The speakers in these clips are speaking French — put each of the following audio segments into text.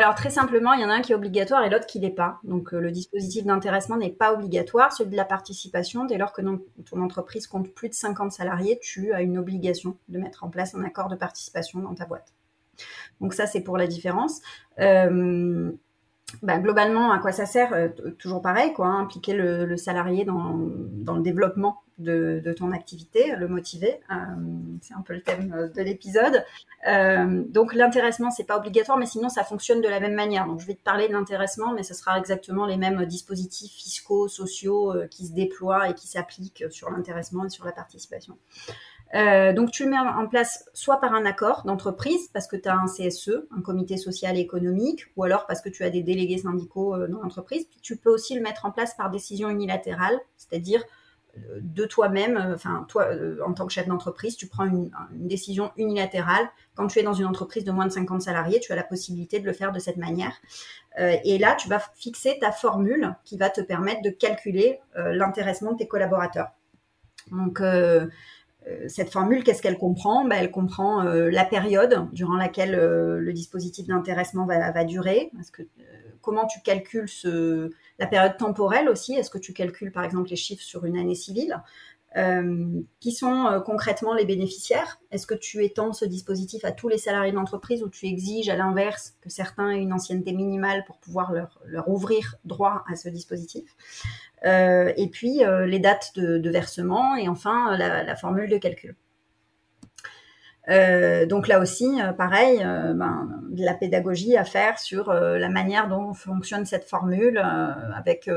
Alors très simplement, il y en a un qui est obligatoire et l'autre qui l'est pas. Donc euh, le dispositif d'intéressement n'est pas obligatoire. Celui de la participation, dès lors que ton entreprise compte plus de 50 salariés, tu as une obligation de mettre en place un accord de participation dans ta boîte. Donc ça, c'est pour la différence. Euh, bah, globalement, à quoi ça sert euh, Toujours pareil, quoi, hein, impliquer le, salarié dans, le développement de, ton activité, le motiver. Euh, c'est un peu le thème euh, de l'épisode. donc l'intéressement, c'est pas obligatoire, mais sinon ça fonctionne de la même manière. Donc je vais te parler de l'intéressement, mais ce sera exactement les mêmes dispositifs fiscaux, sociaux qui se déploient et qui s'appliquent sur l'intéressement et sur la participation. Euh, donc tu le mets en place soit par un accord d'entreprise parce que tu as un CSE, un comité social et économique, ou alors parce que tu as des délégués syndicaux euh, dans l'entreprise. tu peux aussi le mettre en place par décision unilatérale, c'est-à-dire euh, de toi-même, enfin toi en tant que chef d'entreprise, tu prends une, décision unilatérale. Quand tu es dans une entreprise de moins de 50 salariés, tu as la possibilité de le faire de cette manière. et là, tu vas fixer ta formule qui va te permettre de calculer l'intéressement de tes collaborateurs. Donc cette formule, qu'est-ce qu'elle comprend? Ben, Elle comprend euh, la période durant laquelle euh, le dispositif d'intéressement va, durer. Comment tu calcules la période temporelle aussi? Est-ce que tu calcules par exemple les chiffres sur une année civile? Qui sont concrètement les bénéficiaires? Est-ce que tu étends ce dispositif à tous les salariés de l'entreprise ou tu exiges à l'inverse que certains aient une ancienneté minimale pour pouvoir leur, ouvrir droit à ce dispositif? Euh, et puis euh, les dates de, versement et enfin la, formule de calcul. Euh, donc là aussi, pareil, ben, de la pédagogie à faire sur la manière dont fonctionne cette formule avec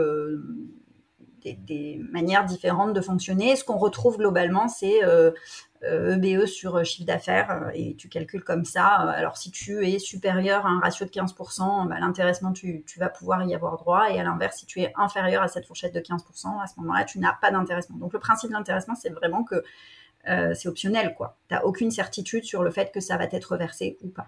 des, manières différentes de fonctionner. Ce qu'on retrouve globalement, c'est EBE e sur euh, chiffre d'affaires euh, et tu calcules comme ça. Euh, alors si tu es supérieur à un ratio de 15%, bah, l'intéressement, tu, vas pouvoir y avoir droit. Et à l'inverse, si tu es inférieur à cette fourchette de 15%, à ce moment-là, tu n'as pas d'intéressement. Donc le principe de l'intéressement, c'est vraiment que c'est optionnel. Tu n'as aucune certitude sur le fait que ça va être versé ou pas.